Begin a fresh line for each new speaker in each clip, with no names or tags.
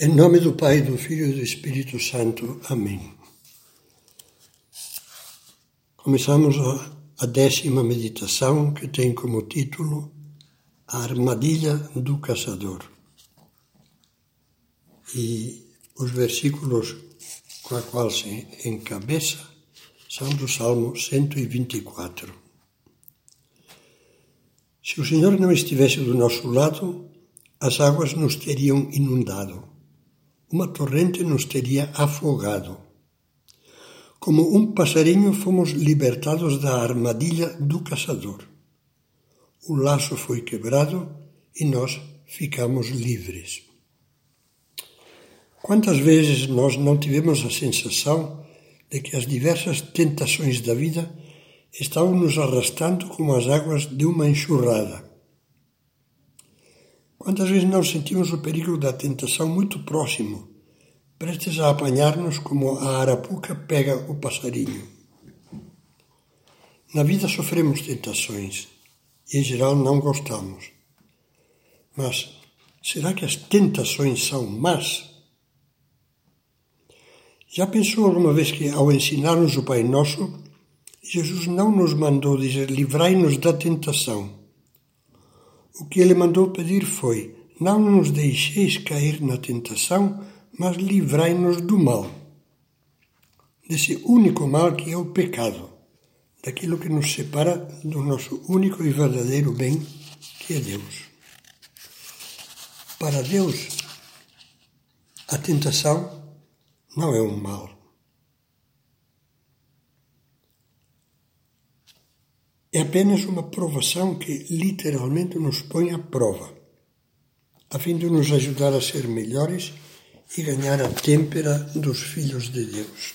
Em nome do Pai, do Filho e do Espírito Santo. Amém. Começamos a décima meditação que tem como título A Armadilha do Caçador. E os versículos com a qual se encabeça são do Salmo 124. Se o Senhor não estivesse do nosso lado, as águas nos teriam inundado uma torrente nos teria afogado. Como um passarinho fomos libertados da armadilha do caçador. O laço foi quebrado e nós ficamos livres. Quantas vezes nós não tivemos a sensação de que as diversas tentações da vida estavam nos arrastando como as águas de uma enxurrada? Quantas vezes não sentimos o perigo da tentação muito próximo, prestes a apanhar-nos como a arapuca pega o passarinho? Na vida sofremos tentações e, em geral, não gostamos. Mas será que as tentações são más? Já pensou alguma vez que, ao ensinar-nos o Pai Nosso, Jesus não nos mandou dizer livrai-nos da tentação, o que ele mandou pedir foi: Não nos deixeis cair na tentação, mas livrai-nos do mal. Desse único mal que é o pecado, daquilo que nos separa do nosso único e verdadeiro bem, que é Deus. Para Deus, a tentação não é um mal. É apenas uma provação que literalmente nos põe à prova, a fim de nos ajudar a ser melhores e ganhar a têmpera dos filhos de Deus.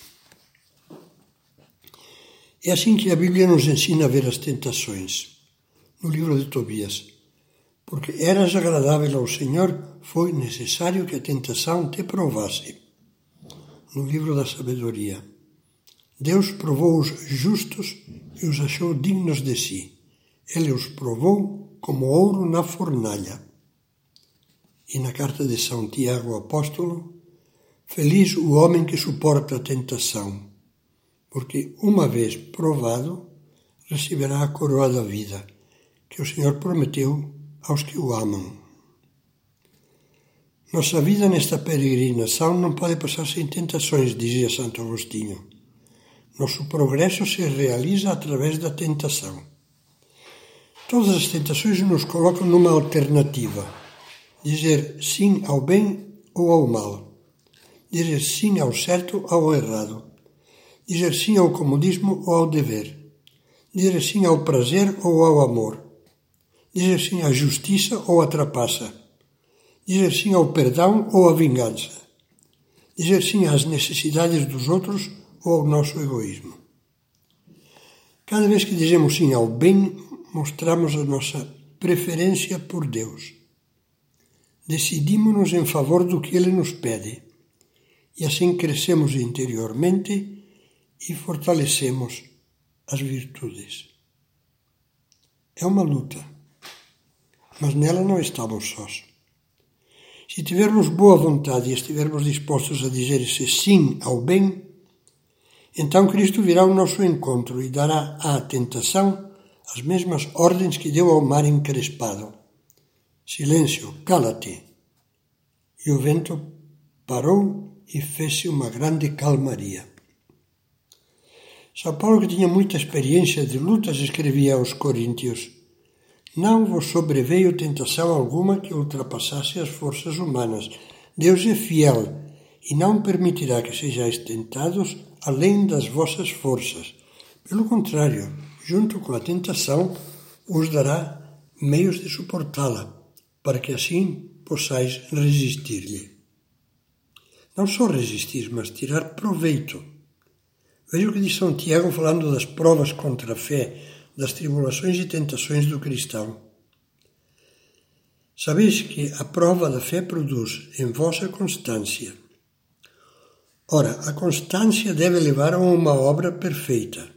É assim que a Bíblia nos ensina a ver as tentações, no livro de Tobias. Porque eras agradável ao Senhor, foi necessário que a tentação te provasse. No livro da sabedoria. Deus provou os justos e os achou dignos de si. Ele os provou como ouro na fornalha. E na carta de São Tiago Apóstolo, feliz o homem que suporta a tentação, porque uma vez provado, receberá a coroa da vida, que o Senhor prometeu aos que o amam. Nossa vida nesta peregrinação não pode passar sem tentações, dizia Santo Agostinho. Nosso progresso se realiza através da tentação. Todas as tentações nos colocam numa alternativa: dizer sim ao bem ou ao mal, dizer sim ao certo ou ao errado, dizer sim ao comodismo ou ao dever, dizer sim ao prazer ou ao amor, dizer sim à justiça ou à trapaça, dizer sim ao perdão ou à vingança, dizer sim às necessidades dos outros ou ao nosso egoísmo. Cada vez que dizemos sim ao bem, mostramos a nossa preferência por Deus. Decidimos-nos em favor do que Ele nos pede e assim crescemos interiormente e fortalecemos as virtudes. É uma luta, mas nela não estamos sós. Se tivermos boa vontade e estivermos dispostos a dizer esse sim ao bem, então Cristo virá ao nosso encontro e dará à tentação as mesmas ordens que deu ao mar encrespado. Silêncio, cala-te. E o vento parou e fez-se uma grande calmaria. São Paulo, que tinha muita experiência de lutas, escrevia aos Coríntios: Não vos sobreveio tentação alguma que ultrapassasse as forças humanas. Deus é fiel e não permitirá que sejais tentados além das vossas forças. Pelo contrário, junto com a tentação, os dará meios de suportá-la, para que assim possais resistir-lhe. Não só resistir, mas tirar proveito. Veja o que diz São Tiago falando das provas contra a fé, das tribulações e tentações do cristão. Sabeis que a prova da fé produz em vós a constância Ora, a constância deve levar a uma obra perfeita,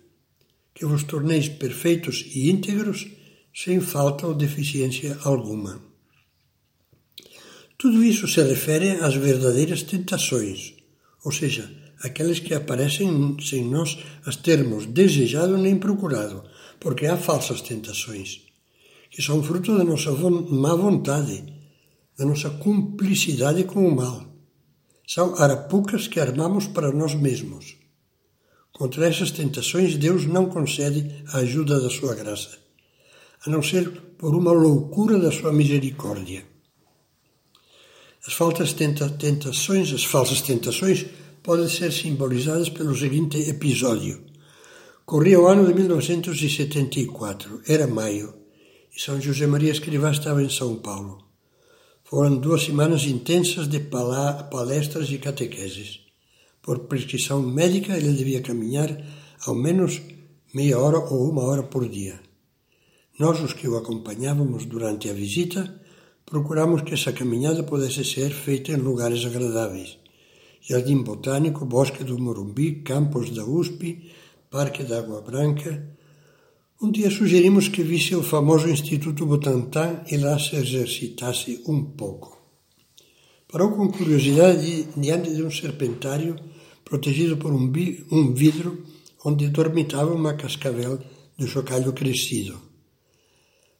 que vos torneis perfeitos e íntegros, sem falta ou deficiência alguma. Tudo isso se refere às verdadeiras tentações, ou seja, aquelas que aparecem sem nós as termos desejado nem procurado, porque há falsas tentações, que são fruto da nossa má vontade, da nossa cumplicidade com o mal. São arapucas que armamos para nós mesmos. Contra essas tentações, Deus não concede a ajuda da sua graça, a não ser por uma loucura da sua misericórdia. As falsas tentações, as falsas tentações podem ser simbolizadas pelo seguinte episódio. Corria o ano de 1974, era maio, e São José Maria Escrivá estava em São Paulo. Foram duas semanas intensas de palestras e catequeses. Por prescrição médica, ele devia caminhar ao menos meia hora ou uma hora por dia. Nós, os que o acompanhávamos durante a visita, procuramos que essa caminhada pudesse ser feita em lugares agradáveis. Jardim Botânico, Bosque do Morumbi, Campos da USP, Parque da Água Branca. Um dia sugerimos que visse o famoso Instituto Butantan e lá se exercitasse um pouco. Parou com curiosidade diante de um serpentário protegido por um, um vidro onde dormitava uma cascavel de chocalho crescido.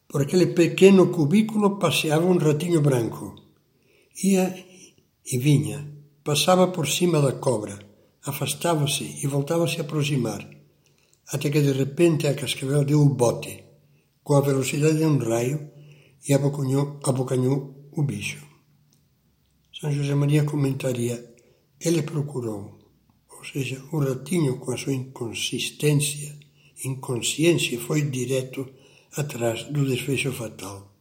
Por aquele pequeno cubículo passeava um ratinho branco. Ia e vinha, passava por cima da cobra, afastava-se e voltava a aproximar, até que de repente a cascavel deu o bote, com a velocidade de um raio, e abocanhou, abocanhou o bicho. São José Maria comentaria: ele procurou, ou seja, o ratinho com a sua inconsistência, inconsciência, foi direto atrás do desfecho fatal.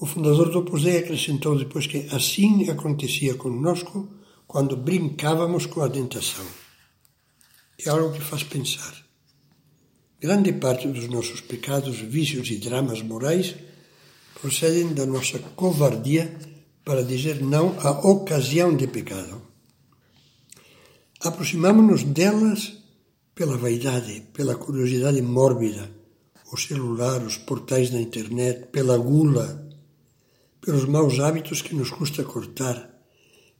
O fundador do Opus Dei acrescentou depois que assim acontecia conosco quando brincávamos com a tentação. É algo que faz pensar. Grande parte dos nossos pecados, vícios e dramas morais procedem da nossa covardia para dizer não à ocasião de pecado. Aproximamos-nos delas pela vaidade, pela curiosidade mórbida, o celular, os portais da internet, pela gula, pelos maus hábitos que nos custa cortar,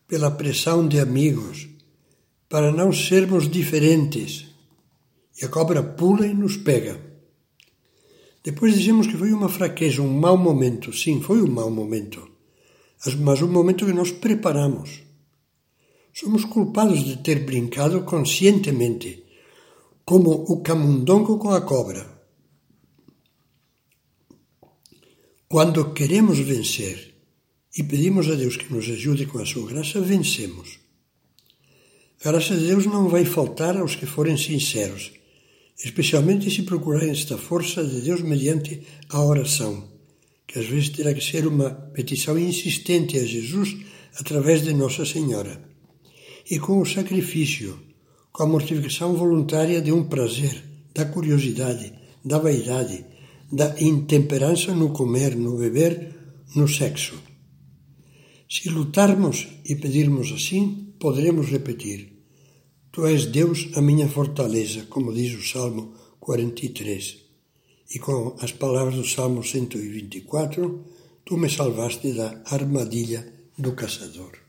pela pressão de amigos, para não sermos diferentes. E a cobra pula e nos pega. Depois dizemos que foi uma fraqueza, um mau momento. Sim, foi um mau momento. Mas um momento que nós preparamos. Somos culpados de ter brincado conscientemente, como o camundongo com a cobra. Quando queremos vencer e pedimos a Deus que nos ajude com a sua graça, vencemos. A graça de Deus não vai faltar aos que forem sinceros, especialmente se procurarem esta força de Deus mediante a oração, que às vezes terá que ser uma petição insistente a Jesus através de Nossa Senhora, e com o sacrifício, com a mortificação voluntária de um prazer, da curiosidade, da vaidade, da intemperança no comer, no beber, no sexo. Se lutarmos e pedirmos assim, poderemos repetir: Tu és Deus, a minha fortaleza, como diz o Salmo 43. E com as palavras do Salmo 124, Tu me salvaste da armadilha do caçador.